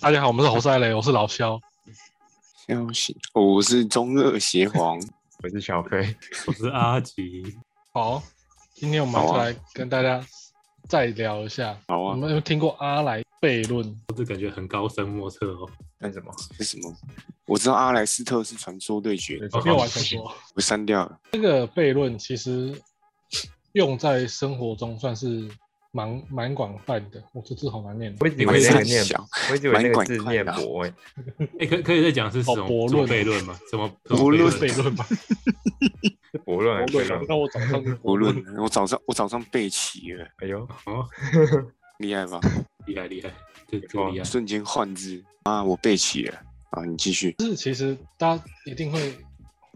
大家好，我们是侯赛雷，我是老肖。消息，我是中二邪皇，我是小飞，我是阿吉。好，今天我们好啊来跟大家再聊一下。好啊，我们有听过阿莱悖论？这感觉很高深莫测哦。干什么？是什么？我知道阿莱斯特是传说对决，对没有完全说。我删掉了。这个悖论其实用在生活中算是蛮蛮广泛的。我这字好难念。我一直以蛮为那个念小，我一直以为那个蛮字念博哎，哎、可可以再讲是什么哦驳什么论悖论吗？什么 驳论悖悖论吧？是博论悖论？那我早上就无论我早上我早上背齐了，哎呦，哦，厉害吧？厉害厉害，这这个厉害。瞬间换字啊，我背齐了啊！你继续。就是其实大家一定会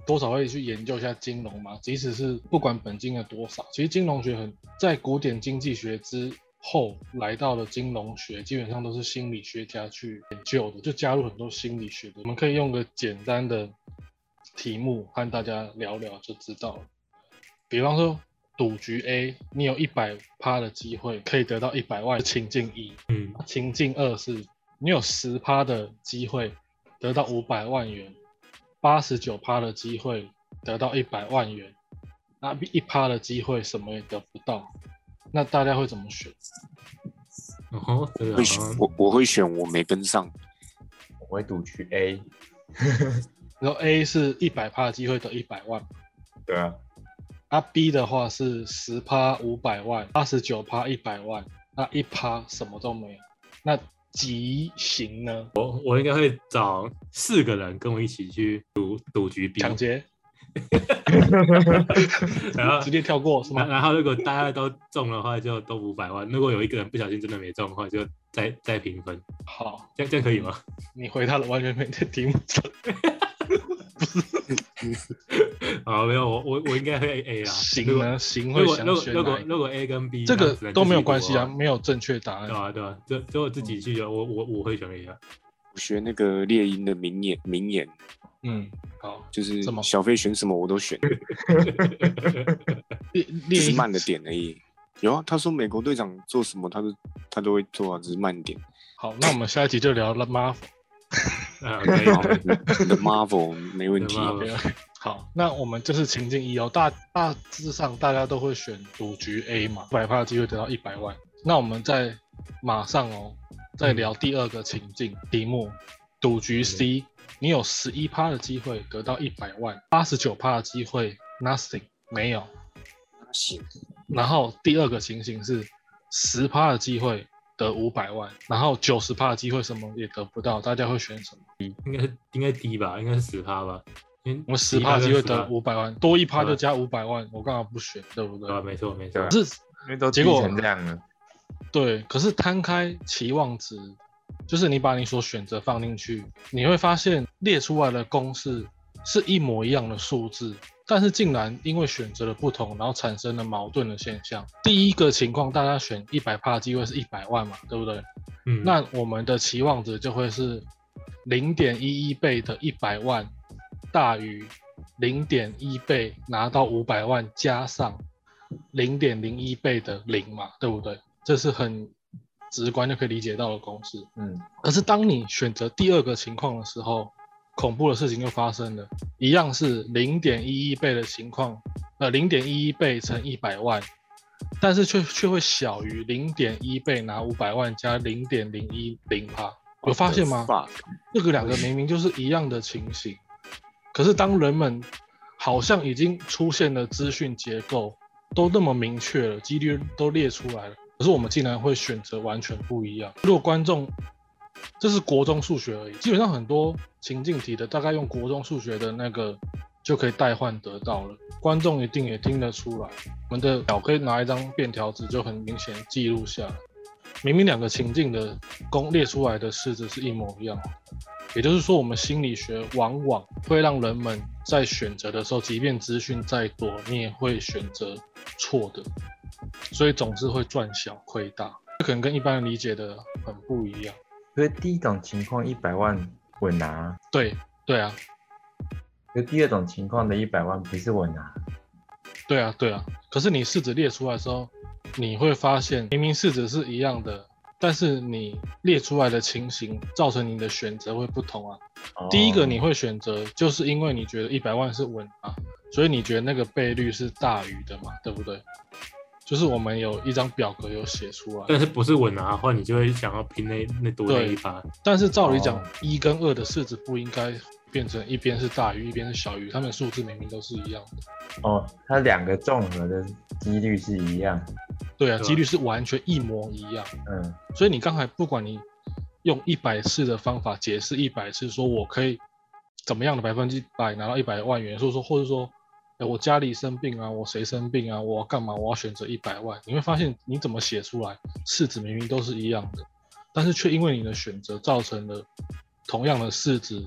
多少会去研究一下金融嘛，即使是不管本金的多少，其实金融学很在古典经济学之后来到了金融学，基本上都是心理学家去研究的，就加入很多心理学的。我们可以用个简单的题目和大家聊聊就知道了。比方说赌局 A，你有一百趴的机会可以得到一百万，情境一。嗯，情境二是你有十趴的机会得到五百万元，八十九趴的机会得到一百万元，那一趴的机会什么也得不到，那大家会怎么选？哦，这个会选我我会选我没跟上，我会赌去 A，然后 A 是一百趴的机会得一百万，对啊，啊 B 的话是十趴五百万，八十九趴一百万，那一趴什么都没有，那极刑呢？我我应该会找四个人跟我一起去赌赌局比抢劫，然后直接跳过是吗？然然后如果大家都中的话，就都五百万；如果有一个人不小心真的没中的话，就再再平分。好，这样这样可以吗？你回答的完全没在题目上。啊，没有，我我我应该会 A 啦。行啊？行如果会想如果如？果如果 A 跟 B 这个都没有关系啊，啊，没有正确答案对。啊对啊，这只有自己去就我我我会选 A 啊。我学那个猎鹰的名言，名言嗯，好，就是小飞选什么我都选，列只列一是慢的点而已。有啊，他说美国队长做什么他都他都会做啊，只是慢点。好，那我们下一集就聊了 Marvel。啊，可以好，你的 Marvel 没问题。The 好，那我们这是情境一哦，大大致上大家都会选赌局 A 嘛，百趴的机会得到一百万。那我们再马上哦，再聊第二个情境题目，赌局 C，你有十一趴的机会得到一百万，八十九趴的机会 nothing 没有。行，然后第二个情形是十趴的机会得五百万，然后九十趴的机会什么也得不到，大家会选什么？应该是应该低吧，应该是十趴吧。我十趴的机会10%得五百万，多一趴就对加五百万，我干嘛不选？对不对对？吧？没错没错。可是因为都结果低成这样了，对，可是摊开期望值，就是你把你所选择放进去，你会发现列出来的公式是一模一样的数字，但是竟然因为选择了不同，然后产生了矛盾的现象。第一个情况，大家选一百趴的机会是一百万嘛，对不对？嗯，那我们的期望值就会是零点一一倍的一百万大于零点一倍拿到五百万加上零点零一倍的零嘛，对不对？这是很直观就可以理解到的公式。嗯，可是当你选择第二个情况的时候，恐怖的事情就发生了，一样是零点一一倍的情况，呃，零点一一倍乘一百万，但是却却会小于零点一倍拿五百万加零点零一零趴，有发现吗这个两个明明就是一样的情形，可是当人们好像已经出现了资讯结构都那么明确了，几率都列出来了，可是我们竟然会选择完全不一样。如果观众这是国中数学而已，基本上很多情境题的大概用国中数学的那个就可以代换得到了，观众一定也听得出来。我们的表可以拿一张便条纸就很明显记录下来。明明两个情境的公列出来的式子是一模一样，也就是说，我们心理学往往会让人们在选择的时候，即便资讯再多，你也会选择错的，所以总是会赚小亏大，这可能跟一般人理解的很不一样。所以第一种情况一百万稳拿，对，对啊，可是第二种情况的一百万不是稳拿，对啊，对啊。可是你式子列出来的时候，你会发现明明式子是一样的，但是你列出来的情形造成你的选择会不同啊。哦第一个你会选择，就是因为你觉得一百万是稳啊，所以你觉得那个倍率是大于的嘛，对不对？就是我们有一张表格有写出来，但是不是稳拿的话，你就会想要拼那那多那一发。但是照理讲哦，一跟二的式子不应该变成一边是大于，一边是小于，它们数字明明都是一样的。哦，它两个综合的几率是一样。对啊，几率是完全一模一样。嗯，所以你刚才不管你用一百次的方法解释一百次，说我可以怎么样的百分之百拿到一百万元，所以说或者说，哎，我家里生病啊，我谁生病啊，我要干嘛？我要选择一百万，你会发现你怎么写出来，式子明明都是一样的，但是却因为你的选择造成了同样的式子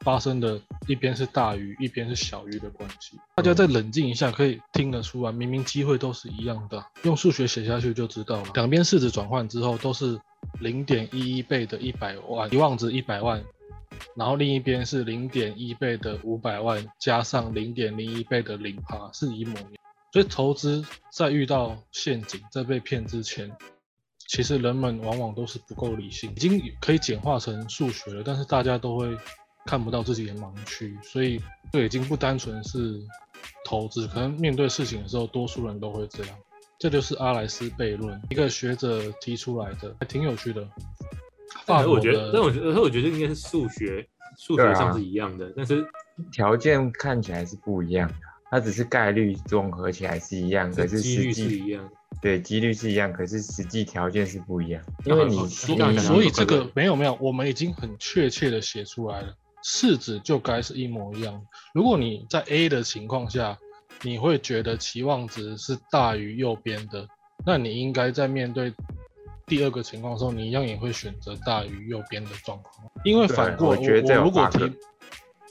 发生的一边是大于，一边是小于的关系。大家再冷静一下，可以听得出来，明明机会都是一样的，用数学写下去就知道了。两边式子转换之后都是零点一一倍的一百万，一望值一百万，然后另一边是零点一倍的五百万加上零点零一倍的零趴，是一模一样。所以投资在遇到陷阱、在被骗之前，其实人们往往都是不够理性，已经可以简化成数学了，但是大家都会看不到自己的盲区，所以这已经不单纯是投资，可能面对事情的时候，多数人都会这样。这就是阿莱斯悖论，一个学者提出来的，还挺有趣的。我觉得，的但我觉得，但我觉得应该是数学，数学上是一样的，但是条件看起来是不一样的，它只是概率综合起来是一样，可是几率是一样。对几率是一样，可是实际条件是不一样。因为你哦所以这个没有没有，我们已经很确切的写出来了，式子就该是一模一样。如果你在 A 的情况下，你会觉得期望值是大于右边的，那你应该在面对第二个情况的时候，你一样也会选择大于右边的状况。因为反过，我觉得这有如果题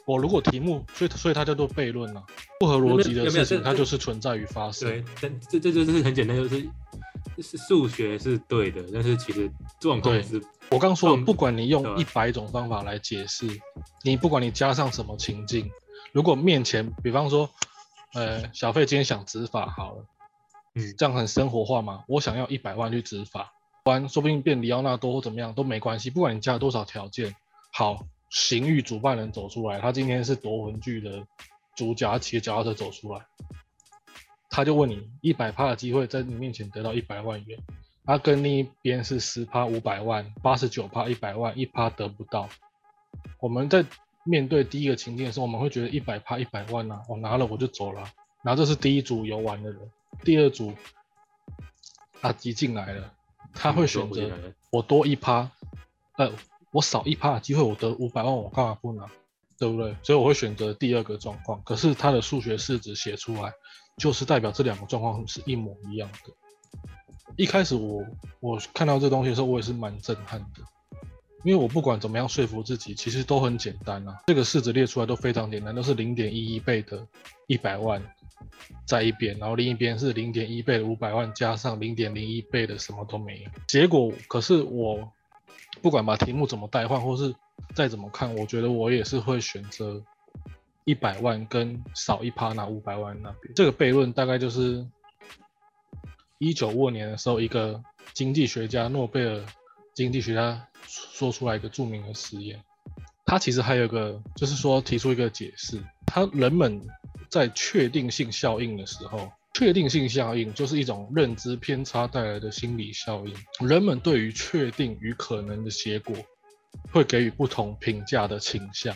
我如果题目，所以所以它叫做悖论啊，不合逻辑的事情，它就是存在于发生。对，但这这就是很简单，就是是数学是对的，但是其实状况对是我刚说不管你用对一百种方法来解释，你不管你加上什么情境，如果面前，比方说，呃，小费今天想执法好了，嗯这样很生活化嘛？我想要一百万去执法，说不定变里奥纳多或怎么样都没关系，不管你加多少条件，好，刑狱主办人走出来，他今天是夺魂剧的主角，他骑着脚踏车走出来，他就问你一百趴的机会在你面前得到一百万元。他跟另一边是十趴五百万，八十九趴一百万，一趴得不到。我们在面对第一个情境的时候，我们会觉得一百趴一百万啊，我拿了我就走了。然后这是第一组游玩的人，第二组阿吉进来了，他会选择嗯我多一趴，呃，我少一趴的机会，我得五百万，我干嘛不拿？对不对？所以我会选择第二个状况。可是他的数学式子写出来，就是代表这两个状况是一模一样的。一开始我我看到这东西的时候，我也是蛮震撼的，因为我不管怎么样说服自己，其实都很简单啊。这个式子列出来都非常简单，都是零点一一倍的一百万在一边，然后另一边是零点一倍的五百万加上零点零一倍的什么都没有。结果可是我不管把题目怎么代换，或是再怎么看，我觉得我也是会选择一百万跟少一趴拿五百万那边。这个悖论大概就是一九五二年的时候，一个经济学家诺贝尔经济学家说出来一个著名的实验。他其实还有一个，就是说提出一个解释，他人们在确定性效应的时候，确定性效应就是一种认知偏差带来的心理效应。人们对于确定与可能的结果，会给予不同评价的倾向，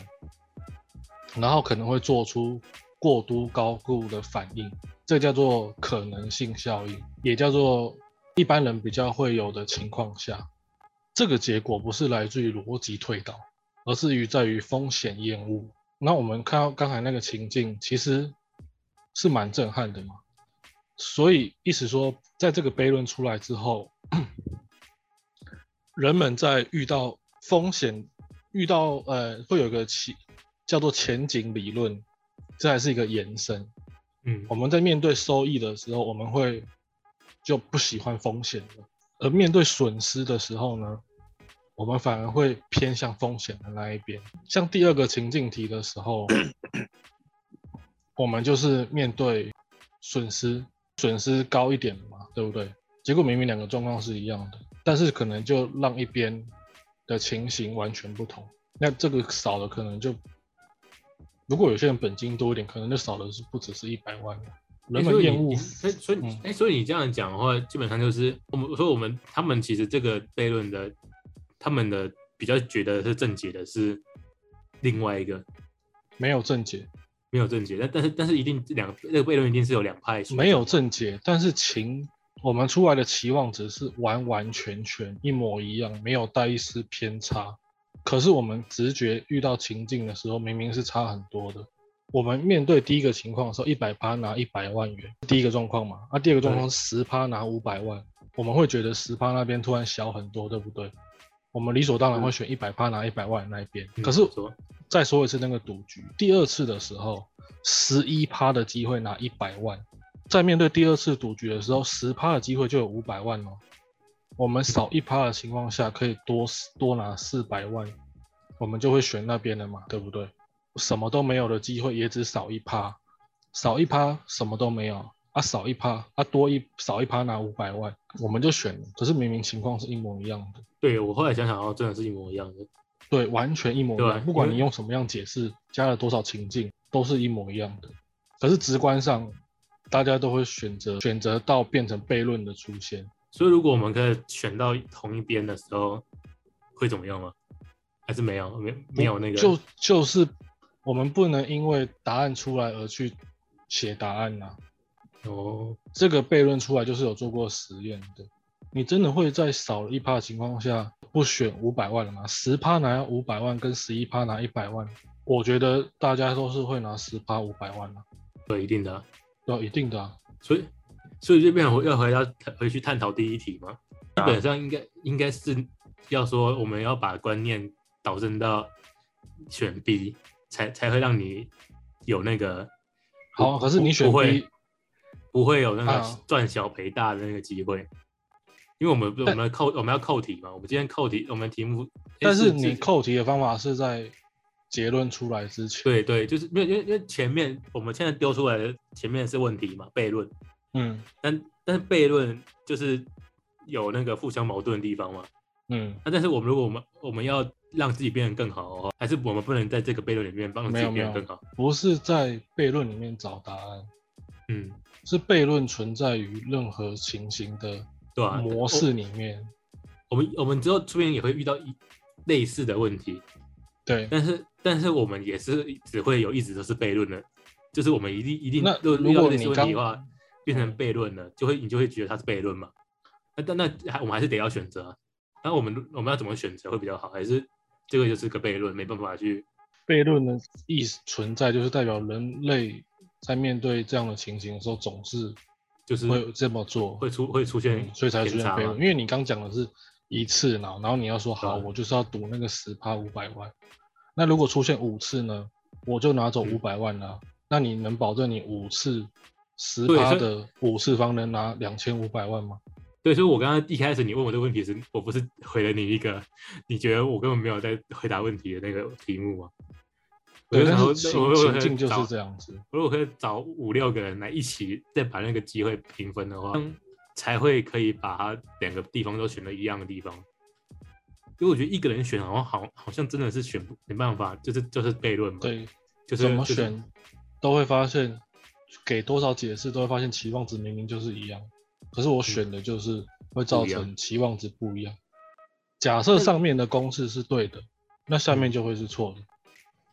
然后可能会做出过度高估的反应，这叫做可能性效应，也叫做一般人比较会有的情况下，这个结果不是来自于逻辑推导，而是于在于风险厌恶。那我们看到刚才那个情境，其实是蛮震撼的嘛。所以意思说，在这个悖论出来之后，人们在遇到风险、遇到呃，会有一个其叫做前景理论，这还是一个延伸。嗯我们在面对收益的时候，我们会就不喜欢风险了；而面对损失的时候呢，我们反而会偏向风险的那一边。像第二个情境题的时候，我们就是面对损失，损失高一点嘛，对不对？结果明明两个状况是一样的，但是可能就让一边的情形完全不同。那这个少的，可能就如果有些人本金多一点，可能就少的是不只是一百万了。人们厌恶你所以所以嗯哎、所以你这样讲的话，基本上就是我们说我们他们其实这个悖论的，他们的比较觉得是正解的是另外一个没有正解，没有正解，但但是但是一定两那个悖论一定是有两派没有正解，但是情我们出来的期望值是完完全全一模一样，没有带一丝偏差。可是我们直觉遇到情境的时候，明明是差很多的。我们面对第一个情况的时候，一百趴拿一百万元，第一个状况嘛。啊，第二个状况是十趴拿五百万，我们会觉得十趴那边突然小很多，对不对？我们理所当然会选一百趴拿一百万那一边。嗯可是再说一次那个赌局，第二次的时候，十一趴的机会拿一百万，在面对第二次赌局的时候，十趴的机会就有五百万哦。我们少一趴的情况下，可以多多拿四百万，我们就会选那边的嘛，对不对？什么都没有的机会也只少一趴，少一趴什么都没有啊，少一趴啊多一少一趴拿五百万，我们就选了。可是明明情况是一模一样的。对我后来想想哦，真的是一模一样的。对，完全一模一对样。不管你用什么样解释，加了多少情境，都是一模一样的。可是直观上，大家都会选择选择到变成悖论的出现。所以如果我们可以选到同一边的时候，会怎么样吗？还是没有没没有那个就就是我们不能因为答案出来而去写答案呐、哦，这个悖论出来就是有做过实验的。你真的会在少了一趴的情况下不选五百万了吗？十趴拿五百万跟十一趴拿一百万，我觉得大家都是会拿十趴五百万的、对，一定的啊、要一定的啊。所以所以这边回要回到回去探讨第一题吗，基啊本上应该应该是要说我们要把观念导正到选 B，才才会让你有那个好，可是你选不会 B，不会有那个啊赚小赔大的那个机会，因为我们我但们扣我们要扣题嘛，我们今天扣题，我们题目，但是是你扣题的方法是在结论出来之前。对对，就是因为因为因为前面我们现在丢出来的前面是问题嘛，悖论，嗯但但是悖论就是有那个互相矛盾的地方嘛。嗯，那但是我们如果我们我们要让自己变得更好的话，还是我们不能在这个悖论里面帮自己变得更好。不是在悖论里面找答案，嗯，是悖论存在于任何情形的对吧、模式里面。我们我们之后出面也会遇到一类似的问题，对，但是但是我们也是只会有一直都是悖论的，就是我们一定一定那如如遇到类似果你刚问题的话，变成悖论了，就会你就会觉得它是悖论嘛。那但那还我们还是得要选择啊。那我们我们要怎么选择会比较好？还是这个就是个悖论，没办法去悖论的意思存在，就是代表人类在面对这样的情形的时候，总是就是会这么做，会出会出现嗯所以才出偏差嘛现。因为你刚讲的是一次脑，然后你要说好，我就是要赌那个十趴五百万。那如果出现五次呢，我就拿走嗯五百万啦。那你能保证你五次十趴的五次方能拿两千五百万吗？对，所以我刚刚一开始你问我这个问题时，我不是回了你一个你觉得我根本没有在回答问题的那个题目吗？我对，就想但是说，情境就是这样子。如果可以找五六个人来一起再把那个机会平分的话，才会可以把它两个地方都选到一样的地方。因为我觉得一个人选好像好好像真的是选不没办法，就是就是悖论嘛，对，就是怎么就是选都会发现，给多少解释都会发现期望值明明就是一样，可是我选的就是会造成期望值不一样。假设上面的公式是对的，那下面就会是错的。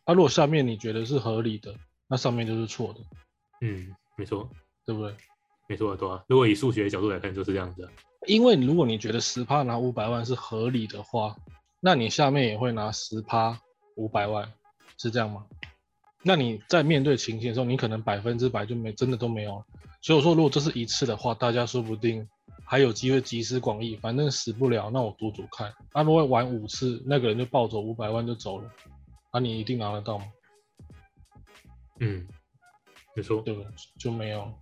那、如果下面你觉得是合理的，那上面就是错的，嗯，没错，对不对？没错，对啊。如果以数学的角度来看，就是这样子啊。因为如果你觉得十趴拿五百万是合理的话，那你下面也会拿十趴五百万，是这样吗？那你在面对情形的时候，你可能百分之百就没真的都没有了。所以我说，如果这是一次的话，大家说不定还有机会集思广益，反正死不了，那我赌赌看。啊，如果玩五次，那个人就抱走五百万就走了，啊，你一定拿得到吗？嗯，你说，对不对？就没有。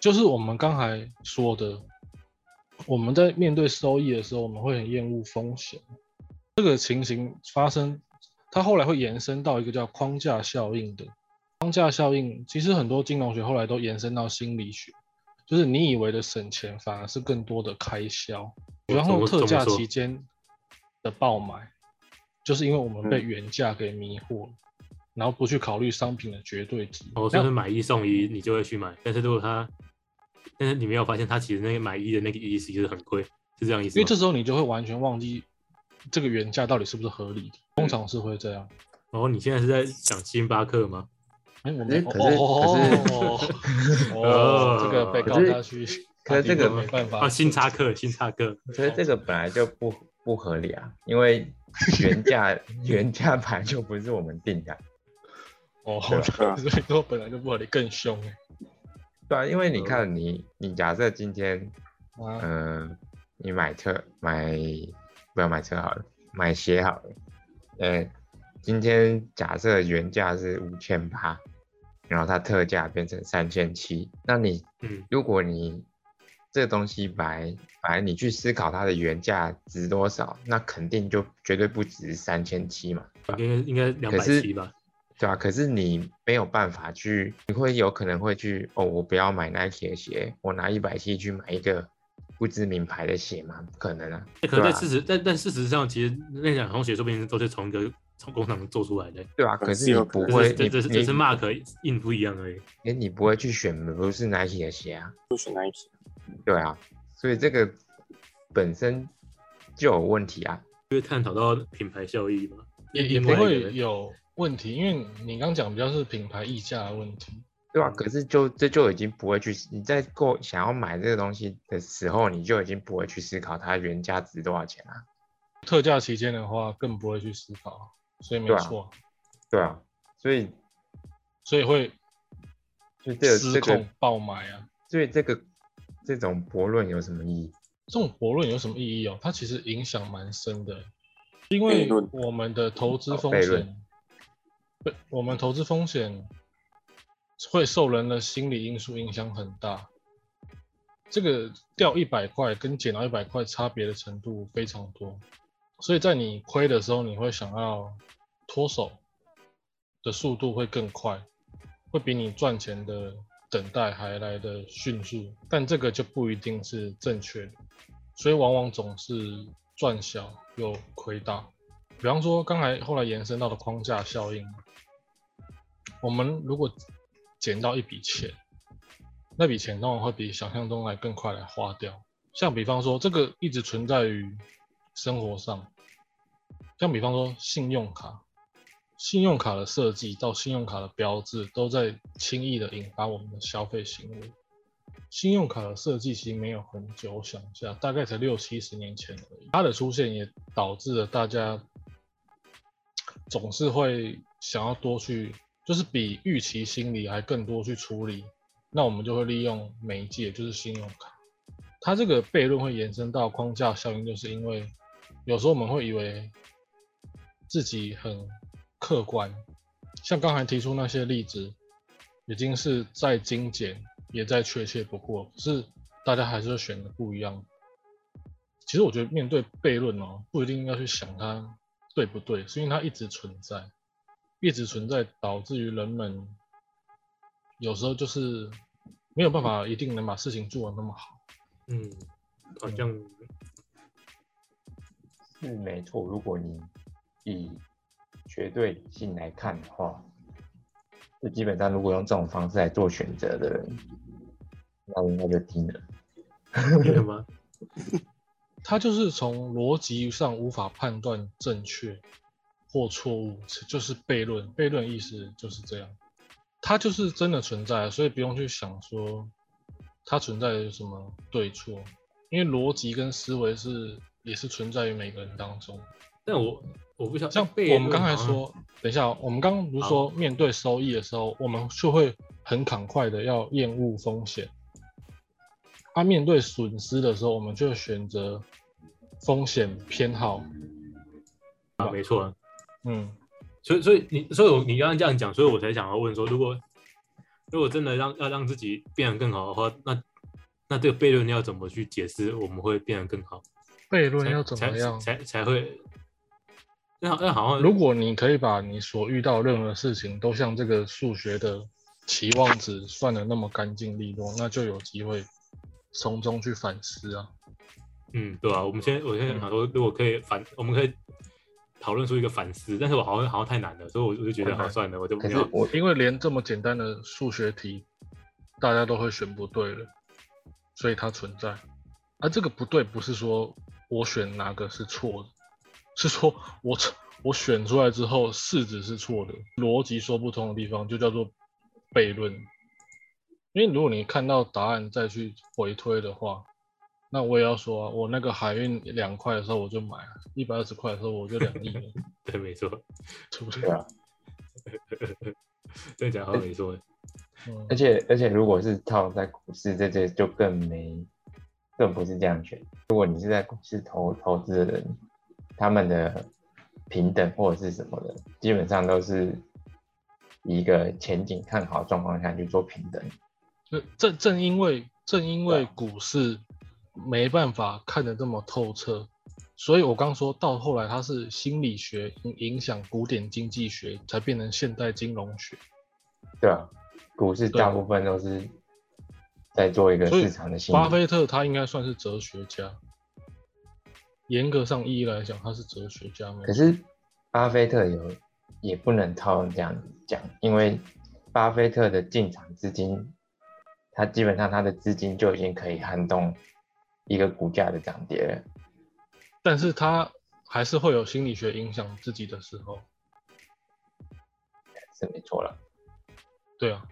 就是我们刚才说的，我们在面对收益的时候，我们会很厌恶风险。这个情形发生，它后来会延伸到一个叫框架效应的。框架效应其实很多金融学后来都延伸到心理学，就是你以为的省钱，反而是更多的开销。然后特价期间的爆买，就是因为我们被嗯原价给迷惑了，然后不去考虑商品的绝对值。哦，就是买一送一，你就会去买。但是如果他，但是你没有发现，他其实那个买一的那个一其实很贵，是这样意思吗？因为这时候你就会完全忘记这个原价到底是不是合理的，通常是会这样。哦，你现在是在讲星巴克吗？哎，我们可是可是哦哦，这个被告下去，可是这个没办法啊，新插客，新插客，可是这个本来就不不合理啊，因为原价 原价牌就不是我们定的，哦，所以说本来就不合理，更凶哎。对啊，因为你看你你假设今天啊，嗯，你买车买不要买车好了，买鞋好了。呃，今天假设原价是五千八，然后它特价变成三千七，那你嗯，如果你这个东西本来本来你去思考它的原价值多少，那肯定就绝对不值三千七嘛，应该应该两百七吧？对啊、可是你没有办法去，你会有可能会去哦，我不要买 Nike 的鞋，我拿一百七去买一个不知名牌的鞋吗？不可能啊！欸可是对吧在事实，但但事实上，其实那两双鞋说不定都是从一个从工厂做出来的，对啊，可可是你不会，这只是只是 mark 印不一样而已。哎你不会去选不是 Nike 的鞋啊，不选 Nike，对啊，所以这个本身就有问题啊。就会探讨到品牌效益嘛，也也不会有问题，因为你刚讲比较是品牌溢价的问题。对吧、可是就这就已经不会去，你在购想要买这个东西的时候，你就已经不会去思考它原价值多少钱啊。特价期间的话，更不会去思考，所以没错，对啊，所以所以会就这个失这个控爆买啊。所以这个这种驳论有什么意义？这种博论有什么意义哦？它其实影响蛮深的，因为我们的投资哦风险，对，我们投资风险会受人的心理因素影响很大。这个掉一百块跟减到一百块差别的程度非常多，所以在你亏的时候，你会想要脱手的速度会更快，会比你赚钱的等待还来的迅速，但这个就不一定是正确的，所以往往总是赚小又亏大。比方说刚才后来延伸到的框架效应，我们如果捡到一笔钱，那笔钱通常会比想象中来更快来花掉。像比方说，这个一直存在于生活上，像比方说信用卡，信用卡的设计到信用卡的标志，都在轻易的引发我们的消费行为。信用卡的设计其实没有很久，我想一下，大概才六七十年前而已。它的出现也导致了大家总是会想要多去，就是比预期心理还更多去处理。那我们就会利用媒介，就是信用卡。它这个悖论会延伸到框架效应，就是因为有时候我们会以为自己很客观，像刚才提出那些例子，已经是再精简，也再确切不过，可是大家还是会选的不一样。其实我觉得面对悖论哦，不一定要去想它对不对，是因为它一直存在，一直存在，导致于人们有时候就是没有办法一定能把事情做得那么好。嗯，好像是没错，如果你以绝对性来看的话，就基本上如果用这种方式来做选择的人，那应该就低了。你了吗？他就是从逻辑上无法判断正确或错误，就是悖论。悖论意思就是这样，它就是真的存在，所以不用去想说它存在有什么对错，因为逻辑跟思维是也是存在于每个人当中。但我我不晓得，像悖我们刚才说，等一下哦，我们刚刚不是说面对收益的时候，我们就会很慷慨的要厌恶风险。啊，面对损失的时候，我们就选择风险偏好。啊，没错啊，嗯，所以所以你所以我你刚刚这样讲，所以我才想要问说，如果如果真的让要让自己变得更好的话，那那这个悖论要怎么去解释我们会变得更好？悖论要怎么样？才才会？那好那好像如果你可以把你所遇到任何事情都像这个数学的期望值算的那么干净利落，那就有机会从中去反思啊。嗯，对啊，我们现在我现在想说，如果可以反，我们可以讨论出一个反思，但是我好像好像太难了，所以我我就觉得好算了，我就不要。可是我因为连这么简单的数学题，大家都会选不对了，所以它存在。而、这个不对不是说我选哪个是错的，是说我我选出来之后式子是错的，逻辑说不通的地方就叫做悖论。因为如果你看到答案再去回推的话，那我也要说啊，我那个海运两块的时候我就买了，一百二十块的时候我就两亿了，对，没错，对不对？啊，这样讲好像没错。嗯而且而且如果是套在股市，这些就更没，更不是这样选。如果你是在股市投投资的人，他们的平等或者是什么的，基本上都是一个前景看好的状况下去做平等。就正正因为正因为股市没办法看得这么透彻，所以我刚说到后来它是心理学影影响古典经济学，才变成现代金融学。对啊，股市大部分都是在做一个市场的心理。巴菲特他应该算是哲学家，严格上意义来讲，他是哲学家。没有可是巴菲特有也不能套这样讲，因为巴菲特的进场资金，他基本上他的资金就已经可以撼动一个股价的涨跌了。但是他还是会有心理学影响自己的时候。是没错了。对啊，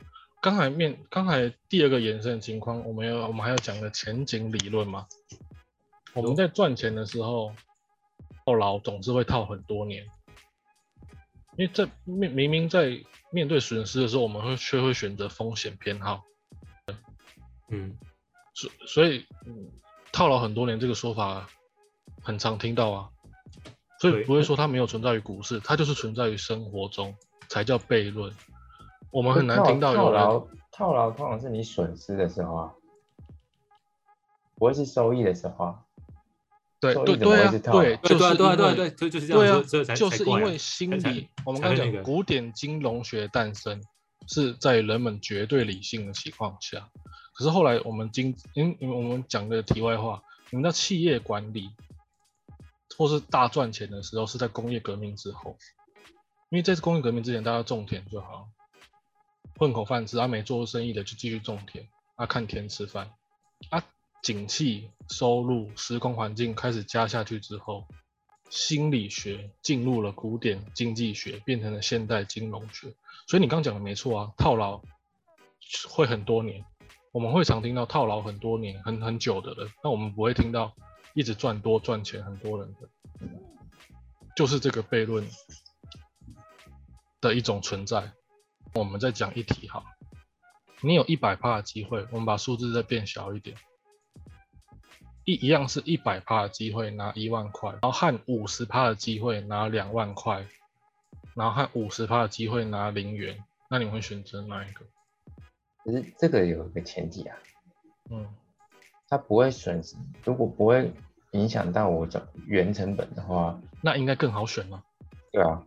刚才面刚才第二个延伸情况，我们要我们还要讲个前景理论嘛。我们在赚钱的时候，套牢总是会套很多年，因为在面明明在面对损失的时候，我们会却会选择风险偏好，嗯，所所以、嗯、套牢很多年这个说法很常听到啊，所以不会说它没有存在于股市，它就是存在于生活中才叫悖论。我们很难套听到有人套牢，套牢通常是你损失的时候啊，不会是收益的时候啊。对对对啊，对，就是对啊对啊对就就是这样对啊就是因为心理，我们刚刚讲古典金融学诞生是在人们绝对理性的情况下，可是后来我们经，因因为我们讲的题外话，你们知道企业管理或是大赚钱的时候是在工业革命之后，因为在工业革命之前大家种田就好，混口饭吃，啊没做生意的就继续种田，啊看天吃饭，啊景气、收入、时空环境开始加下去之后，心理学进入了古典经济学，变成了现代金融学。所以你刚讲的没错啊，套牢会很多年，我们会常听到套牢很多年、很很久的人，但我们不会听到一直赚多赚钱很多人的，就是这个悖论的一种存在。我们再讲一题哈，你有一百趴的机会，我们把数字再变小一点。一一样是一百趴的机会拿一万块，然后和五十趴的机会拿两万块，然后和五十趴的机会拿零元，那你会选择哪一个？可是这个有一个前提啊，嗯，它不会损失，如果不会影响到我的原成本的话，那应该更好选了。对啊，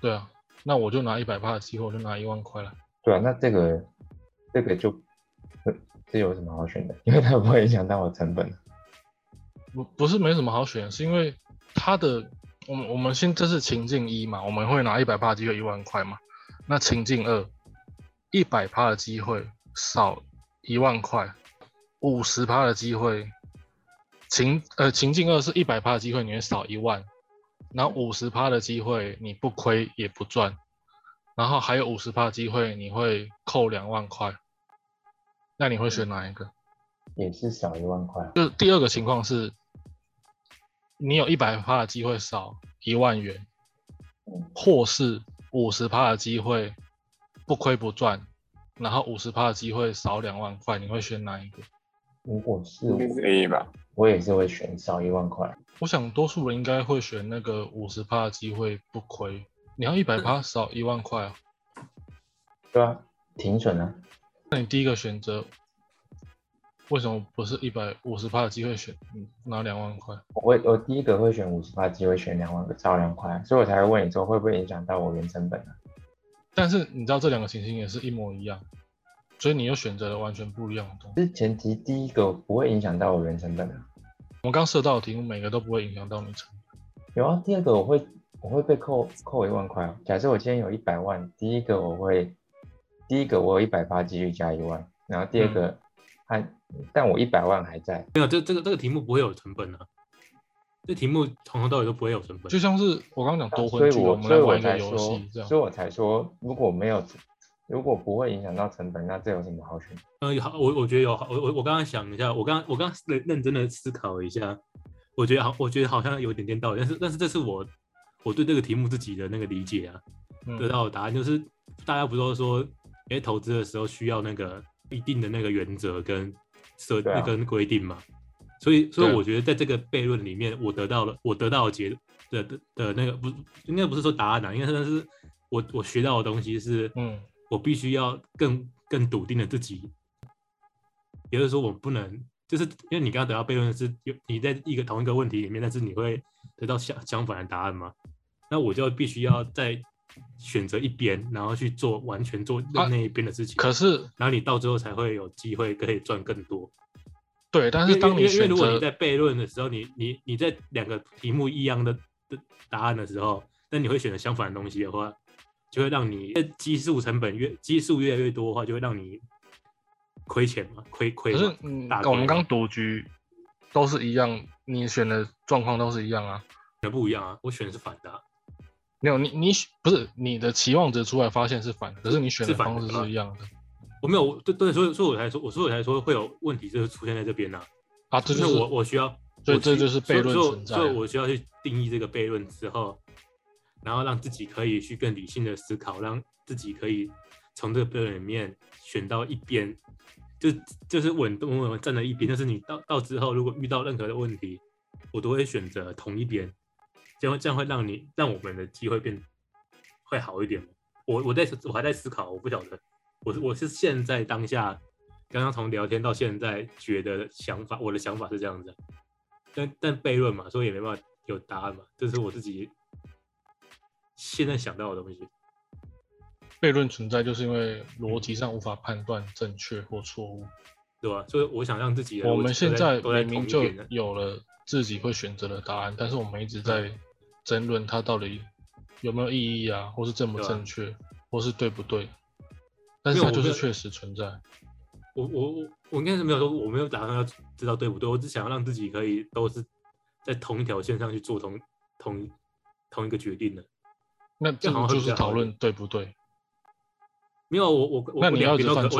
对啊，那我就拿一百趴的机会，我就拿一万块了。对啊，那这个这个就呃这有什么好选的？因为它不会影响到我成本。不不是没什么好选，是因为它的，我们我们先这是情境一嘛，我们会拿一百趴的机会一万块嘛。那情境二，一百趴的机会少一万块，五十趴的机会，情呃情境二是一百趴的机会你会少一万，然后五十趴的机会你不亏也不赚，然后还有五十趴的机会你会扣两万块，那你会选哪一个？也是少一万块啊，就第二个情况是，你有一百趴的机会少一万元，嗯或是五十趴的机会不亏不赚，然后五十趴的机会少两万块，你会选哪一个？如果是 A 吧？我也是会选少一万块。我想多数人应该会选那个五十趴的机会不亏。你要一百趴少一万块啊，对啊，停损啊，那你第一个选择为什么不是一百五十趴的机会选嗯拿两万块？我会我第一个会选五十趴机会选两万个照两块，所以我才会问你说会不会影响到我原成本啊？但是你知道这两个情形也是一模一样，所以你又选择了完全不一样的东西。是前提第一个不会影响到我原成本啊。我们刚设到的题目每个都不会影响到你成本。有啊，第二个我会我会被扣扣一万块哦。假设我今天有一百万，第一个我会第一个我有一百八几率加一万，然后第二个还、但我一百万还在，没有这这个这个题目不会有成本啊，这题目从头到尾都不会有成本。就像是我刚刚讲多所以我所以我才说游戏，这样所以我才说如果没有如果不会影响到成本，那这有什么好选？呃，有好，我我觉得有好，我我我刚刚想一下，我刚我刚认认真的思考一下，我觉得好，我觉得好像有点点道理，但是但是这是我我对这个题目自己的那个理解啊，得嗯，到的答案就是，大家不都说，因为投资的时候需要那个一定的那个原则跟设对啊跟规定嘛，所以所以我觉得在这个悖论里面，我得到了我得到的结的的的那个不应该不是说答案啊，应该算是我我学到的东西是，嗯，我必须要更更笃定的自己，也就是说我不能。就是因为你刚刚得到悖论是有你在一个同一个问题里面，但是你会得到相相反的答案嘛？那我就必须要在选择一边，然后去做完全做啊那一边的事情，可是然后你到最后才会有机会可以赚更多。对，但是当你因为如果你在悖论的时候，你你你在两个题目一样的的答案的时候，那你会选择相反的东西的话，就会让你基数成本越基数越来越多的话，就会让你亏钱嘛，亏亏。可是嗯我们刚赌局都是一样，你选的状况都是一样啊。那不一样啊，我选的是反的啊、没有你你选不是你的期望值出来发现是反的，可是你选的方式是一样的我没有，对对，所以所以我才说，我所以我才说会有问题，就是出现在这边呢、啊，这就是我我需要，所以这就是悖论存在啊所以我需要去定义这个悖论之后，然后让自己可以去更理性的思考，让自己可以从这个悖论里面选到一边，就就是稳稳稳稳站在一边。但是你到到之后，如果遇到任何的问题，我都会选择同一边，这样会这样会让你让我们的机会变会好一点。我我在我还在思考，我不晓得，我是我是现在当下刚刚从聊天到现在觉得想法，我的想法是这样子啊，但但悖论嘛，所以也没办法有答案嘛，这是我自己现在想到的东西。悖论存在，就是因为逻辑上无法判断正确或错误。对吧？所以我想让自己的我们现在明明就有了自己会选择的答案，但是我们一直在争论它到底有没有意义啊，或是正不正确，或是对不对。但是它就是确实存在。我我我我应该是没有说我没有打算要知道对不对，我只想要让自己可以都是在同一条线上去做同同同一个决定的。那这好像就是讨论对不对？没有我我我我那你要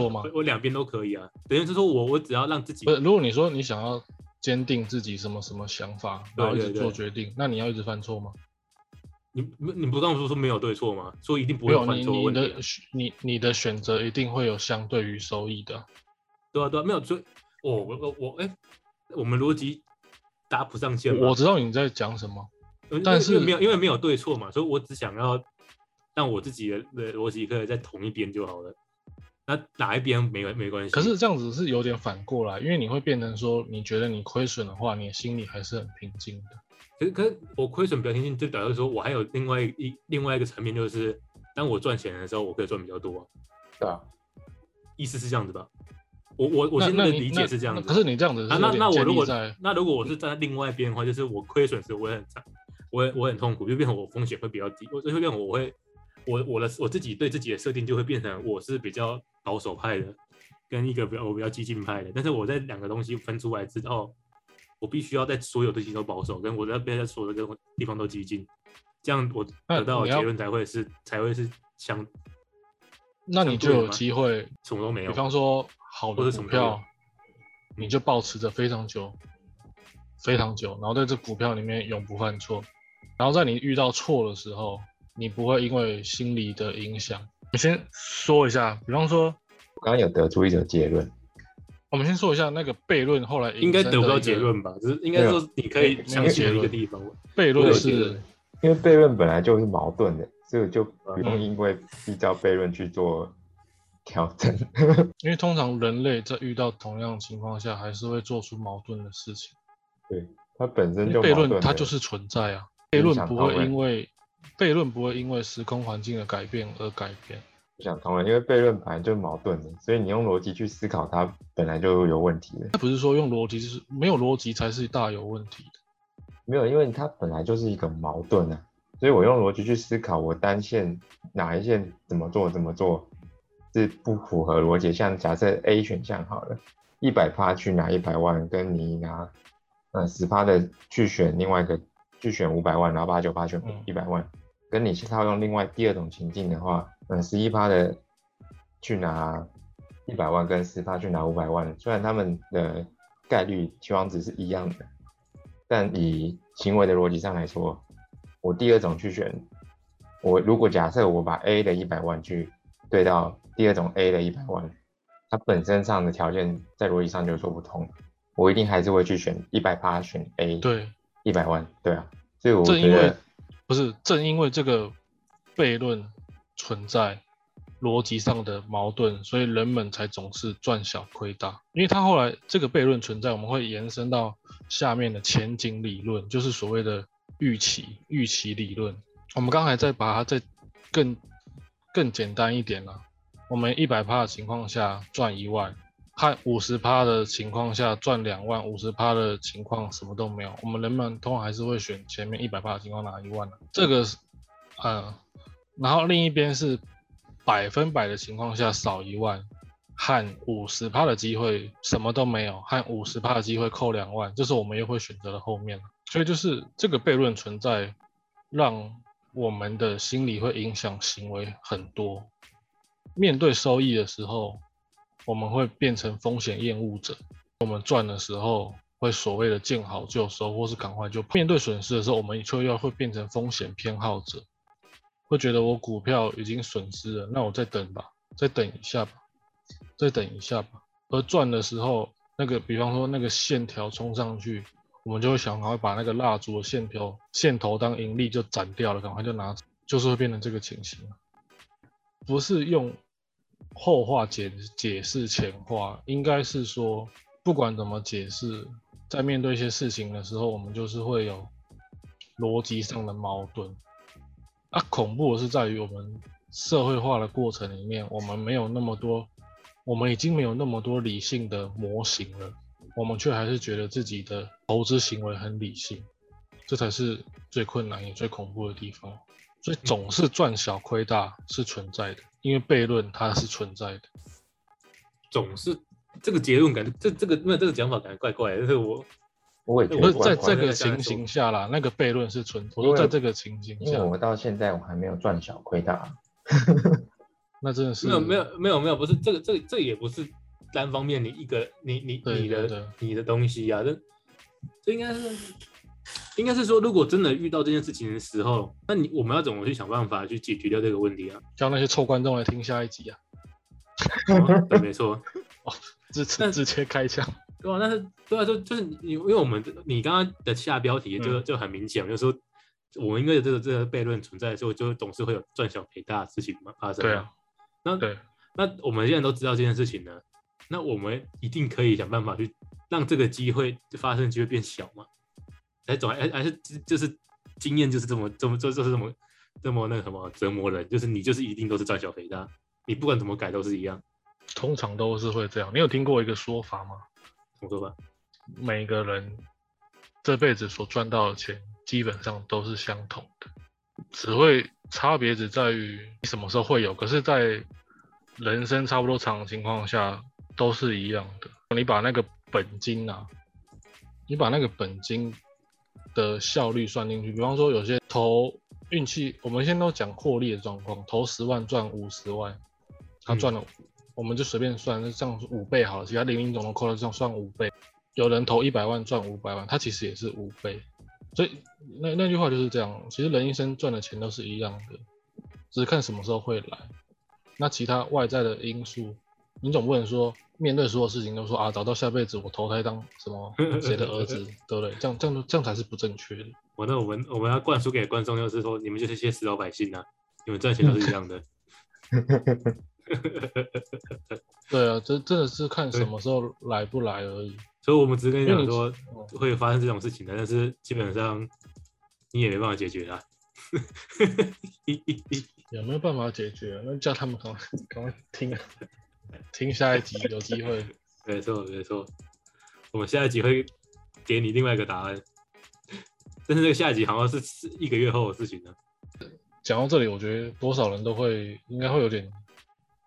吗我我两边都可以啊，等于是说我我只要让自己不是，如果你说你想要坚定自己什么什么想法，然后一直对对对做决定，那你要一直犯错吗？你你不刚刚说说没有对错吗？说一定不会犯你你错问题啊、的你你的选择一定会有相对于收益的。对啊对啊，没有所以我我我我哎、我们逻辑搭不上线我知道你在讲什么，但是没有因为没有对错嘛，所以我只想要让我自己的的逻辑可以在同一边就好了。那哪一边没没关系？可是这样子是有点反过来，因为你会变成说，你觉得你亏损的话，你心里还是很平静的。可是可是我亏损比较平静，就表示说我还有另外一另外一个层面，就是当我赚钱的时候，我可以赚比较多啊、对啊，意思是这样子吧？我我我现在的理解是这样子。可是你这样子是啊，那那我如果在那如果我是站在另外一边的话，就是我亏损时我也很惨，我会我很痛苦，就变成我风险会比较低，我就会变成我会我我的我自己对自己的设定就会变成我是比较保守派的，跟一个比较我比较激进派的。但是我在两个东西分出来之后，我必须要在所有东西都保守，跟我在边在所有的地方都激进，这样我得到的结论才会是才会是相那你就有机会，什么都没有比。方说好的股票，你就保持着非常久，非常久，然后在这股票里面永不犯错，然后在你遇到错的时候，你不会因为心理的影响。你先说一下，比方说，我刚刚有得出一个结论，我们先说一下那个悖论，后来应该得不到结论吧？只是应该说你可以没有相信的一个地方。悖论是因为悖论本来就是矛盾的，所以就不嗯用因为依照悖论去做调整。因为通常人类在遇到同样情况下，还是会做出矛盾的事情。对，它本身就悖论它就是存在啊，悖论不会因为悖论不会因为时空环境的改变而改变。我想通了，因为悖论本来就是矛盾的，所以你用逻辑去思考它本来就有问题的。那不是说用逻辑，就是没有逻辑才是大有问题的。没有，因为它本来就是一个矛盾啊，所以我用逻辑去思考，我单线哪一线怎么做怎么做是不符合逻辑。像假设 A 选项好了，一百趴去拿一百万，跟你拿呃十趴的去选另外一个去选五百万，然后八九八选嗯。一百万，跟你套用另外第二种情境的话，嗯，十一趴的去拿一百万，跟十趴去拿五百万，虽然他们的概率期望值是一样的，但以行为的逻辑上来说，我第二种去选，我如果假设我把 A 的一百万去对到第二种 A 的一百万，它本身上的条件在逻辑上就说不通，我一定还是会去选一百趴选 A，，对，一百万，对啊，所以我正因为不是正因为这个悖论存在逻辑上的矛盾，所以人们才总是赚小亏大。因为他后来这个悖论存在，我们会延伸到下面的前景理论，就是所谓的预期预期理论。我们刚才再把它再更更简单一点了，我们一百趴的情况下赚一万，看五十趴的情况下赚两万，五十趴的情况什么都没有，我们人们通常还是会选前面一百趴的情况拿一万的。这个是，嗯，然后另一边是百分百的情况下少一万，和五十趴的机会什么都没有，和五十趴的机会扣两万，这是我们又会选择的后面。所以就是这个悖论存在，让我们的心理会影响行为很多。面对收益的时候，我们会变成风险厌恶者；我们赚的时候，会所谓的见好就收，或是赶快就面对损失的时候，我们却要会变成风险偏好者，会觉得我股票已经损失了，那我再等吧，再等一下吧，再等一下吧。而赚的时候，那个比方说那个线条冲上去，我们就会想赶快把那个蜡烛的线条线头当盈利就斩掉了，赶快就拿，就是会变成这个情形。不是用后话解解释前话，应该是说，不管怎么解释，在面对一些事情的时候，我们就是会有逻辑上的矛盾。啊，恐怖的是在于我们社会化的过程里面，我们没有那么多，我们已经没有那么多理性的模型了，我们却还是觉得自己的投资行为很理性，这才是最困难也最恐怖的地方。所以总是赚小亏大是存在的，因为悖论它是存在的。总是这个结论感觉这这个没有这个讲法感觉怪怪的，但是我我也觉不是在得怪怪的。这个情形下啦，那个悖论是存，我说在这个情形下，因为我到现在我还没有赚小亏大，那真的是没有没有没有没有不是这个这个这个也不是单方面你一个你你你的你的东西啊，这这应该是应该是说，如果真的遇到这件事情的时候，那你我们要怎么去想办法去解决掉这个问题啊？叫那些臭观众来听下一集啊，哦对，没错。哦直但直接开枪。对啊，但是对啊，就就是你，因为我们你刚刚的下标题就、嗯就很明显，就是说我们因为这个这个悖论存在的时候，就总是会有赚小赔大的事情嘛发生。对啊，，那对，那我们现在都知道这件事情呢，那我们一定可以想办法去让这个机会发生机会变小嘛？还总还还是就是经验就是这么这么这就是这么这么那个什么折磨人，就是你就是一定都是赚小赔大，你不管怎么改都是一样，通常都是会这样。你有听过一个说法吗？怎么说吧？每个人这辈子所赚到的钱基本上都是相同的，只会差别只在于你什么时候会有，可是，在人生差不多长的情况下都是一样的。你把那个本金啊，你把那个本金的效率算进去，比方说有些投运气，我们现在都讲获利的状况，投十万赚五十万，他赚了，我们就随便算，这样五倍好了，其他零零总总扣了这样算五倍。有人投一百万赚五百万，他其实也是五倍，所以那那句话就是这样。其实人一生赚的钱都是一样的，只是看什么时候会来。那其他外在的因素，你总不能说面对所有事情都说啊，找到下辈子我投胎当什么 谁的儿子，对不对？这样这样这样才是不正确的。我那我们我们要灌输给观众，就是说你们就是些死老百姓啊，你们赚钱都是一样的。对啊，这真的是看什么时候来不来而已。所以我们只是跟你讲说嗯会发生这种事情的，但是基本上你也没办法解决啊。有没有办法解决？那叫他们赶快赶快听啊，听下一集有机会。没错没错，我们下一集会给你另外一个答案，但是这个下一集好像是是一个月后的事情呢。讲到这里，我觉得多少人都会应该会有点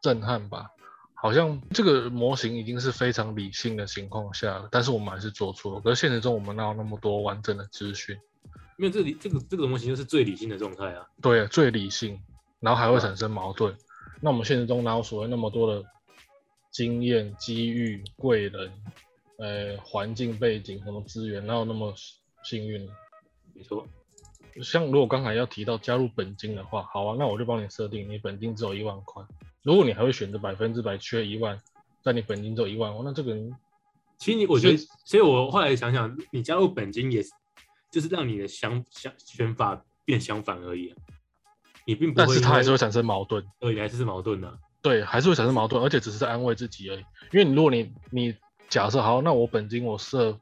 震撼吧。好像这个模型已经是非常理性的情况下了，但是我们还是做错了。可是现实中我们哪有那么多完整的资讯？因为这里这个这个模型就是最理性的状态啊。对，最理性，然后还会产生矛盾。那我们现实中哪有所谓那么多的经验、机遇、贵人、呃环境背景、什么资源，哪有那么幸运呢？没错，像如果刚才要提到加入本金的话，好啊，那我就帮你设定，你本金只有一万块。如果你还会选择百分之百缺一万，但你本金只有一万，那这个人其实你我觉得，所以我后来想想，你加入本金也是，就是让你的想想选法变相反而已、啊。你并不但是它还是会产生矛盾。对，你还是是矛盾的、啊。对，还是会产生矛盾，而且只是在安慰自己而已。因为你如果你你假设好，那我本金我设，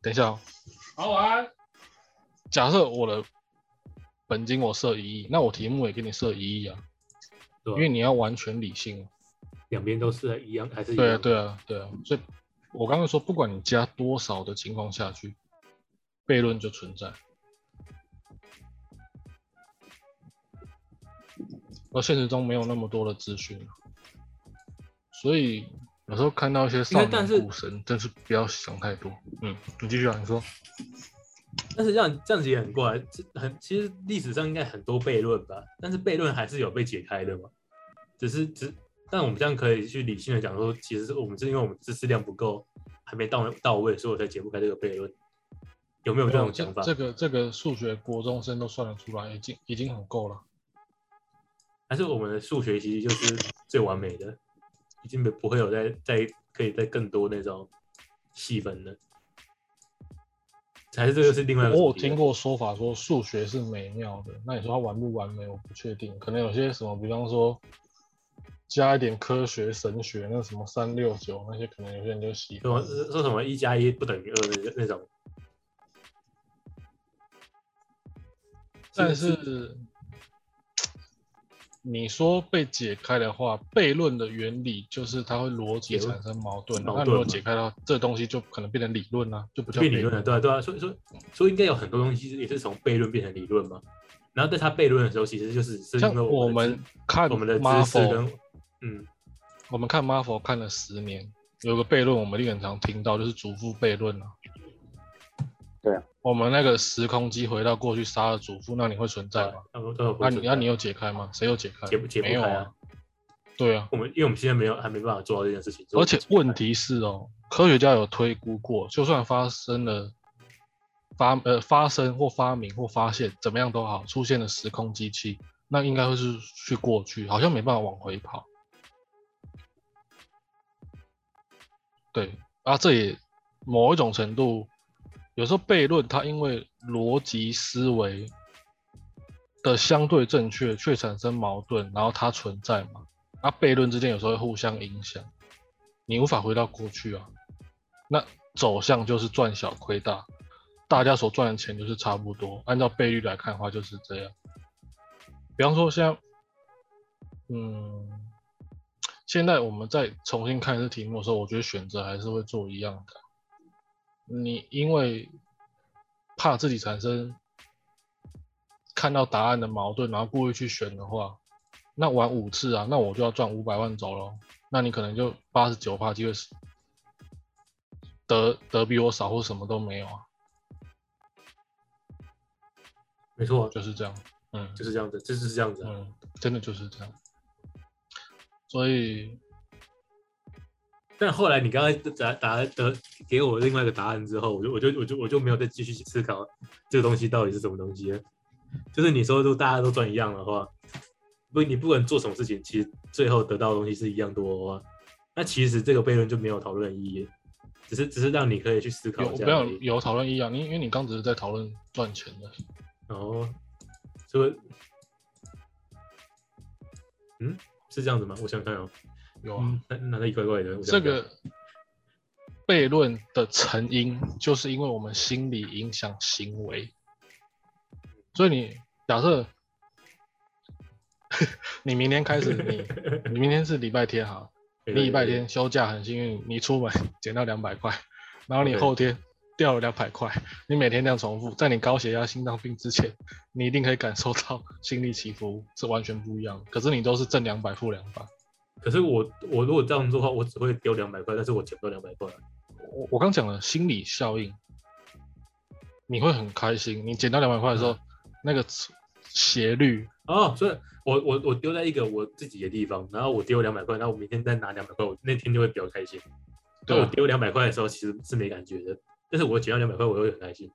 等一下、哦，好玩。假设我的本金我设一亿，那我题目也给你设一亿啊，因为你要完全理性。两边都是一样，还是一对啊，样？对啊，对啊。所以我刚刚说，不管你加多少的情况下去，悖论就存在。而现实中没有那么多的资讯，所以有时候看到一些少应该但是年股神，真是不要想太多。嗯，你继续啊，你说。但是这样这样子也很怪，这很其实历史上应该很多悖论吧，但是悖论还是有被解开的嘛。只是只，但我们这样可以去理性的讲说，其实我们是因为我们知识量不够，还没到到位，所以我才解不开这个悖论。有没有这种想法？这个这个数学国中生都算得出来，已经已经很够了。还是我们的数学其实就是最完美的，已经没不会有再再可以再更多那种细分的，还是这个是另外一？我有听过说法说数学是美妙的，那你说它完不完美，我不确定，可能有些什么，比方说加一点科学神学，那什么三六九那些，可能有些人就喜欢。说什么一加一不等于二那那种，但是你说被解开的话，悖论的原理就是它会逻辑产生矛盾，矛那如果解开的话，这东西就可能变成理论啊、就不叫变理论了，对啊对啊，所以说所以应该有很多东西也是从悖论变成理论嘛。然后在它悖论的时候，其实就是是因像为我们们看我们的知识跟嗯我们看 Marvel 看了十年，有个悖论我们一定很常听到，就是祖父悖论啊。对啊，我们那个时空机回到过去杀了祖父，那你会存在吗？那、你那、你有解开吗？谁有解开？解不解开啊啊。对啊，我们因为我们现在没有还没办法做到这件事情，而且问题是哦，科学家有推估过，就算发生了发呃发生或发明或发现怎么样都好，出现了时空机器，那应该会是去过去，好像没办法往回跑。对啊，这也某一种程度，有时候悖论它因为逻辑思维的相对正确，却产生矛盾，然后它存在嘛。那，悖论之间有时候会互相影响，你无法回到过去啊。那走向就是赚小亏大，大家所赚的钱就是差不多。按照倍率来看的话，就是这样。比方说像，嗯，现在我们再重新看这题目的时候，我觉得选择还是会做一样的。你因为怕自己产生看到答案的矛盾，然后故意去选的话，那玩五次啊，那我就要赚五百万走咯。那你可能就八十九趴机会是得得比我少，或什么都没有啊，没错，就是这样。嗯，就是这样子，就是这样子啊。嗯，真的就是这样。所以但后来你刚刚答答得给我另外一个答案之后，我就我就我就我就没有再继续去思考这个东西到底是什么东西了。就是你说如果大家都赚一样的话，不你不管做什么事情，其实最后得到的东西是一样多的话，那其实这个悖论就没有讨论意义，只是只是让你可以去思考有没有。有讨论意义啊？你因为你刚只是在讨论赚钱的，哦，这个，嗯，是这样子吗？我想想看哦，有啊。嗯，哪哪里怪怪的？这个悖论的成因，就是因为我们心理影响行为。所以你假设 你明天开始，你 你明天是礼拜天哈，你礼拜天休假很幸运，你出门 捡到两百块，然后你后天掉了两百块，你每天这样重复，在你高血压、心脏病之前，你一定可以感受到心率起伏是完全不一样的。可是你都是挣两百负两百，可是我我如果这样做的话，我只会丢两百块，但是我捡不到两百块啊。我我刚讲了心理效应，你会很开心，你捡到两百块的时候，那个斜率哦，所以我我我丢在一个我自己的地方，然后我丢两百块，然后我明天再拿两百块，我那天就会比较开心。对我丢两百块的时候，其实是没感觉的，但是我捡到两百块，我会很开心。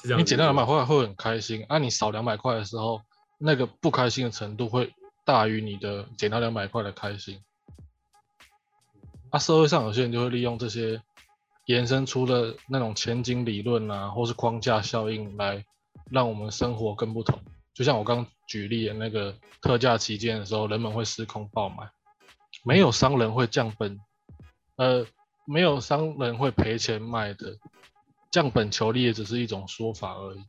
是这样。你捡到两百块会很开心，啊，你少两百块的时候，那个不开心的程度会大于你的捡到两百块的开心。啊，社会上有些人就会利用这些延伸出的那种前景理论啊，或是框架效应来让我们生活更不同。就像我刚举例的那个特价期间的时候，人们会失控爆买，没有商人会降本，呃，没有商人会赔钱卖的，降本求利也只是一种说法而已。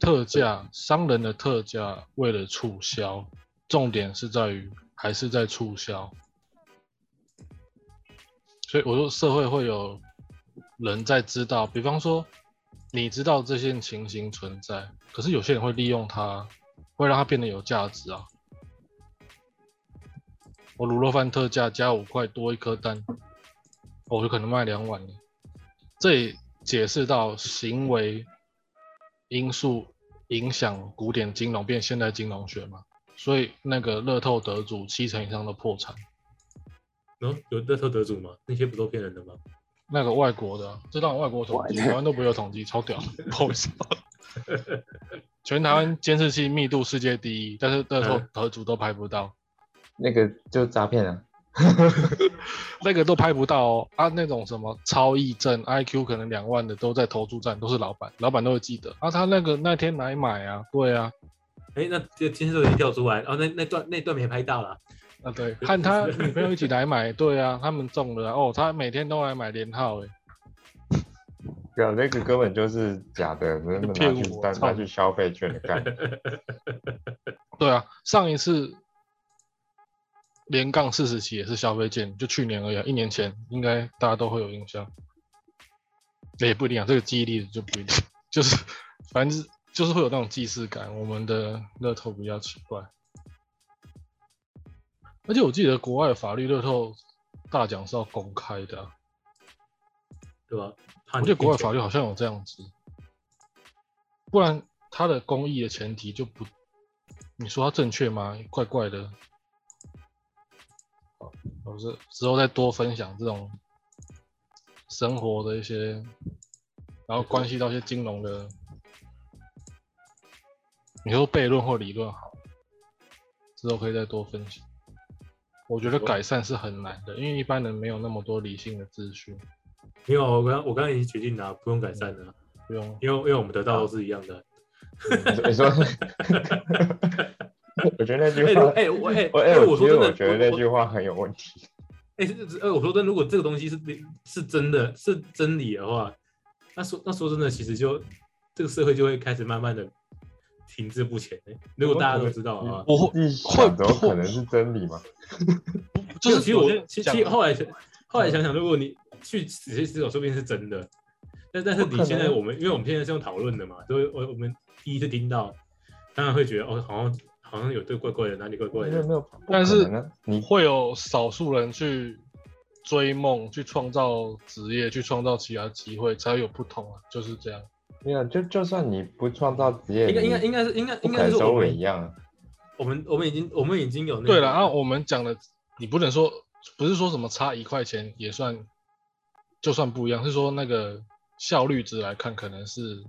特价，商人的特价为了促销，重点是在于还是在促销。所以我说社会会有人在知道，比方说你知道这些情形存在，可是有些人会利用它，会让它变得有价值啊。我卤肉饭特价加五块多一颗蛋，我就可能卖两碗了。这也解释到行为因素影响古典金融变现代金融学嘛，所以那个乐透得主七成以上都破产。然后有乐透得主吗？那些不都骗人的吗？那个外国的啊，这当然外国统计，台湾都不会有统计，超屌，不好意思。全台湾监视器密度世界第一，但是乐透嗯得主都拍不到，那个就诈骗啊，那个都拍不到哦。啊，那种什么超亿症 IQ 可能两万的都在投注站，都是老板，老板都会记得啊。他那个那天来买啊，对啊，哎，那这个监视都已经跳出来，哦，那那段那段没拍到了。啊对，和他女朋友一起来买，对啊，他们中了啊哦，他每天都来买连号，哎，对啊，那个根本就是假的，人们拿骗去消费券干。对啊，上一次连杠四十期也是消费券，就去年而已啊，一年前应该大家都会有印象。也不一定啊，这个记忆力就不一定，就是反正就是就是会有那种既视感。我们的乐透比较奇怪，而且我记得国外的法律乐透大奖是要公开的啊、对吧？怕我觉得国外法律好像有这样子，不然它的公益的前提就不，你说它正确吗？怪怪的。好，我是之后再多分享这种生活的一些，然后关系到一些金融的，你说悖论或理论好，之后可以再多分享。我觉得改善是很难的，因为一般人没有那么多理性的资讯，没有，我刚我刚才已经决定了，不用改善了，不用因为因为我们得到都是一样的。你说，我觉得那句哎、话，哎、我哎、我哎，哎我说真的，我觉得那句话很有问题。哎、是是呃，我说真的，如果这个东西是是真的是真理的话，那说那说真的，其实就这个社会就会开始慢慢的停滞不前、欸。如果大家都知道的话，我会你想怎么可能是真理吗？就是其实我其实后来想后来想想，如果你去仔细思考，说不定是真的。但但是你现在我们因为我们现在是用讨论的嘛，所以我我们第一次听到，当然会觉得哦，好像好像有对怪怪的，哪里怪怪的。没有没有，不但是可能啊你会有少数人去追梦，去创造职业，去创造其他机会，才有不同啊，就是这样。没有，就就算你不创造职业，应该应该你应该是应该不应该是我们尾一样啊。我们我们已经我们已经有那对了，个然后我们讲的，你不能说不是说什么差一块钱也算，就算不一样，是说那个效率值来看，可能是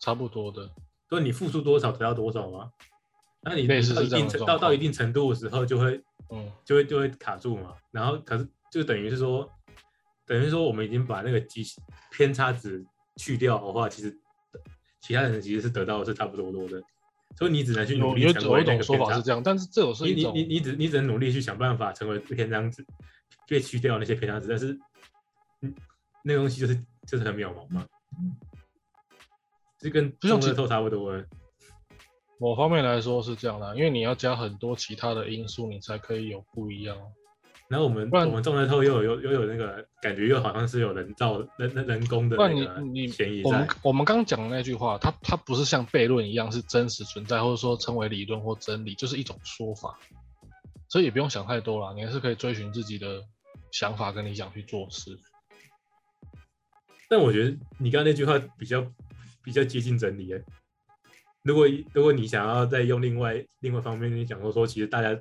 差不多的。说你付出多少得到多少吗？那你到一定程到到一定程度的时候，就会嗯，就会就会卡住嘛。然后可是就等于是说，等于说我们已经把那个极偏差值去掉的话，其实其他人其实是得到的是差不多多的。所以你只能去努力有有有成为那个一种说法是这样，但是这种是你你你你只你只能努力去想办法成为偏差值，被去掉那些偏差值，但是嗯，那个东西就是就是很渺茫嘛。这跟就像其中乐透差不多欸。某方面来说是这样的，因为你要加很多其他的因素，你才可以有不一样。然后我们不然我们中乐透又有又又有那个感觉，又好像是有人造人人人工的那个你嫌疑我们。我们刚刚讲的那句话，它它不是像悖论一样是真实存在，或者说称为理论或真理，就是一种说法，所以也不用想太多了，你还是可以追寻自己的想法跟理想去做事。但我觉得你刚刚那句话比较比较接近真理耶。如果如果你想要再用另外另外方面你讲说说，其实大家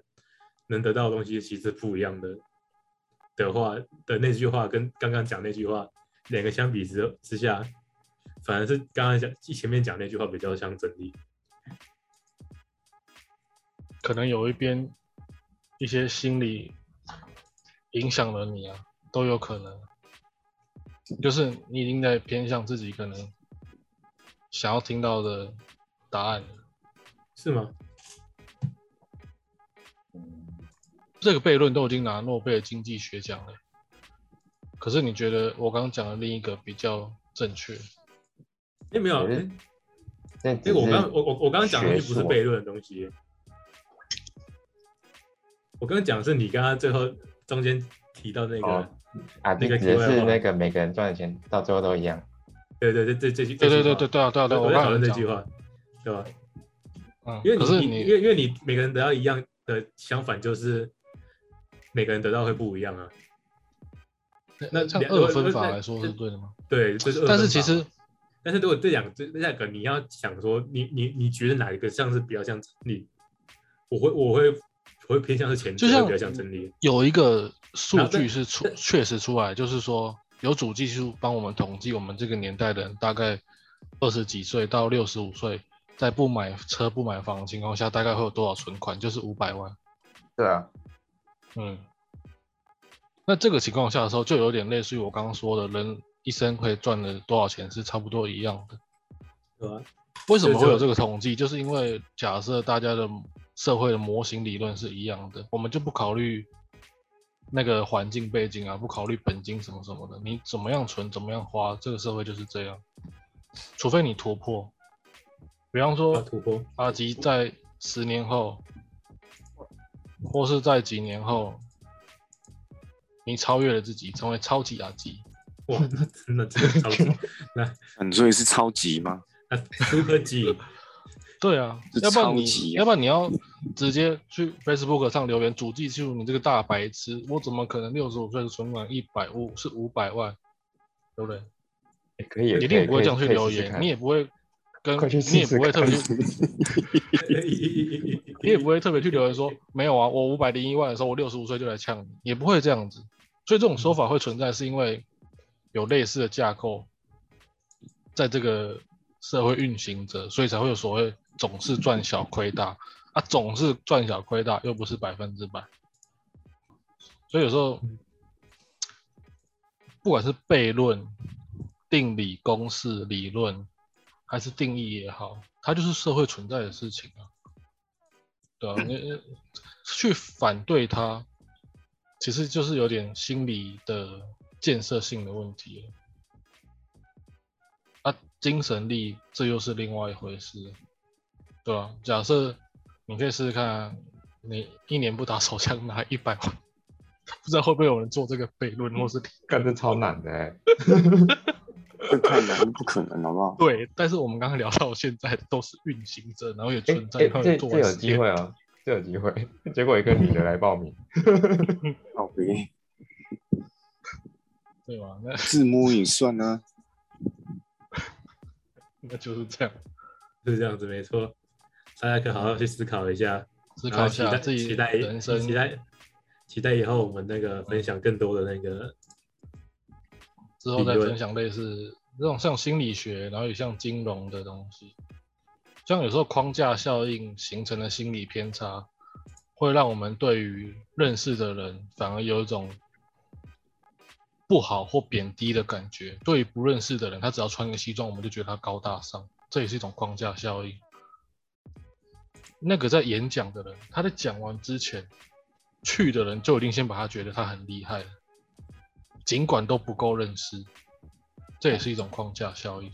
能得到的东西其实不一样的的话的那句话，跟刚刚讲那句话两个相比之之下，反而是刚刚讲前面讲那句话比较像真理。可能有一边一些心理影响了你啊，都有可能。就是你已经在偏向自己可能想要听到的答案。是吗？这个悖论都已经拿诺贝尔经济学奖了，可是你觉得我刚刚讲的另一个比较正确？哎，没有，哎，那只哎我刚我我我刚刚讲的东西不是悖论的东西。我刚刚讲的是你刚刚最后中间提到那个，哦啊，那个就指的题外话是那个每个人赚的钱到最后都一样。对对对，这这句对对对对对啊对啊对啊，我在讨论这句话，对吧？嗯，因为可是你你因为因为你每个人得到一样的，相反就是每个人得到会不一样啊。那像两二分法来说是对的吗？对，这是二但是其实但是如果这两这这两个你要想说，你你你觉得哪一个像是比较像真理？我会我会我会偏向是前者，就像比较像真理。有一个数据是出确实出来，就是说有主技术帮我们统计，我们这个年代的人大概二十几岁到六十五岁，在不买车不买房的情况下，大概会有多少存款？就是五百万。对啊，嗯，那这个情况下的时候，就有点类似于我刚刚说的，人一生可以赚了多少钱是差不多一样的。对啊？为什么会有这个统计？就是因为假设大家的社会的模型理论是一样的，我们就不考虑那个环境背景啊，不考虑本金什么什么的，你怎么样存，怎么样花，这个社会就是这样。除非你突破，比方要说突破，阿吉在十年后，或是在几年后，你超越了自己，成为超级阿吉。哇，那真的真的超级，那你说你是超级吗？那 super G，对啊，要不然你，啊要不然你要直接去 Facebook 上留言，主记记录你这个大白痴，我怎么可能六十五岁的存款一百五是五百万，对不对？也可以，一定不会这样去留言，你也不会跟，你也不会特别去，你也不会特别去留言说没有啊，我五百零一万的时候，我六十五岁就来呛你，也不会这样子。所以这种说法会存在，是因为有类似的架构在这个社会运行着，所以才会有所谓总是赚小亏大啊，总是赚小亏大，又不是百分之百。所以有时候，不管是悖论、定理、公式、理论，还是定义也好，它就是社会存在的事情啊。对啊，你你去反对它，其实就是有点心理的建设性的问题了。啊，精神力这又是另外一回事，对吧、假设你可以试试看啊，你一年不打手枪拿一百万，不知道会不会有人做这个悖论，或是干这超难的哎。这太难，不可能，好不好？对，但是我们刚刚聊到现在都是运行着，然后也哎存在，哎，然后这也做完实这有机验会啊，这有机会。结果一个女的来报名，好呗 对吧？那自摸也算啊。那就是这样，是这样子，没错。大家可以好好去思考一下，思考一下自己期待人生期待期待以后我们那个分享更多的那个之后再分享类似这种像心理学，然后也像金融的东西。像有时候框架效应形成的心理偏差，会让我们对于认识的人反而有一种不好或贬低的感觉。对于不认识的人，他只要穿个西装，我们就觉得他高大上，这也是一种框架效应。那个在演讲的人，他在讲完之前，去的人就已经先把他觉得他很厉害了。尽管都不够认识，这也是一种框架效应。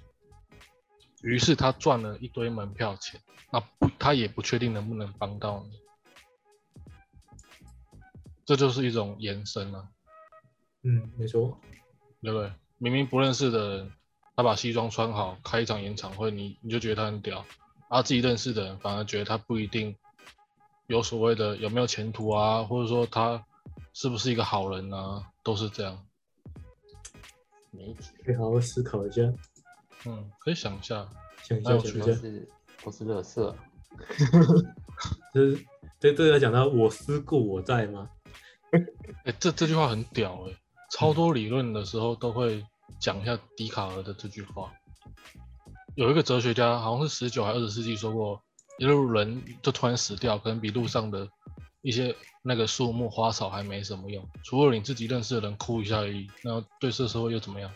于是他赚了一堆门票钱，那不他也不确定能不能帮到你，这就是一种延伸啊，嗯，没错，对不对？明明不认识的人，他把西装穿好，开一场演唱会，你你就觉得他很屌，啊，自己认识的人反而觉得他不一定有所谓的有没有前途啊，或者说他是不是一个好人啊，都是这样。媒体可以好好思考一下，嗯，可以想一下，想一下，蛮有趣的想一下。都是都是垃圾。这这这要讲到我思故我在吗？哎、这这句话很屌哎、超多理论的时候都会讲一下笛卡尔的这句话。有一个哲学家，好像是十九还二十世纪说过，一路人就突然死掉，可能比路上的一些那个树木花草还没什么用，除了你自己认识的人哭一下而已，那对这社会又怎么样？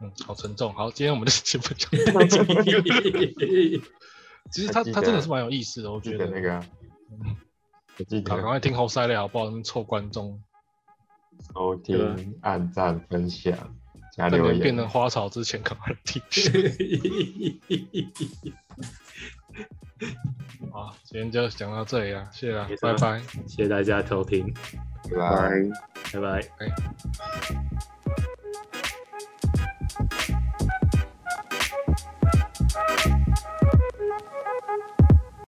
嗯，好沉重。好，今天我们的 节目就到这里。其实他他真的是蛮有意思的，我觉得。那个啊，嗯 我记好，赶得快听后塞了好不好？臭观众。收听、按赞、分享、加在留言变成。花草之前，赶快听。好，今天就讲到这里了，谢谢拜拜。谢谢大家收听，拜拜。拜。拜拜。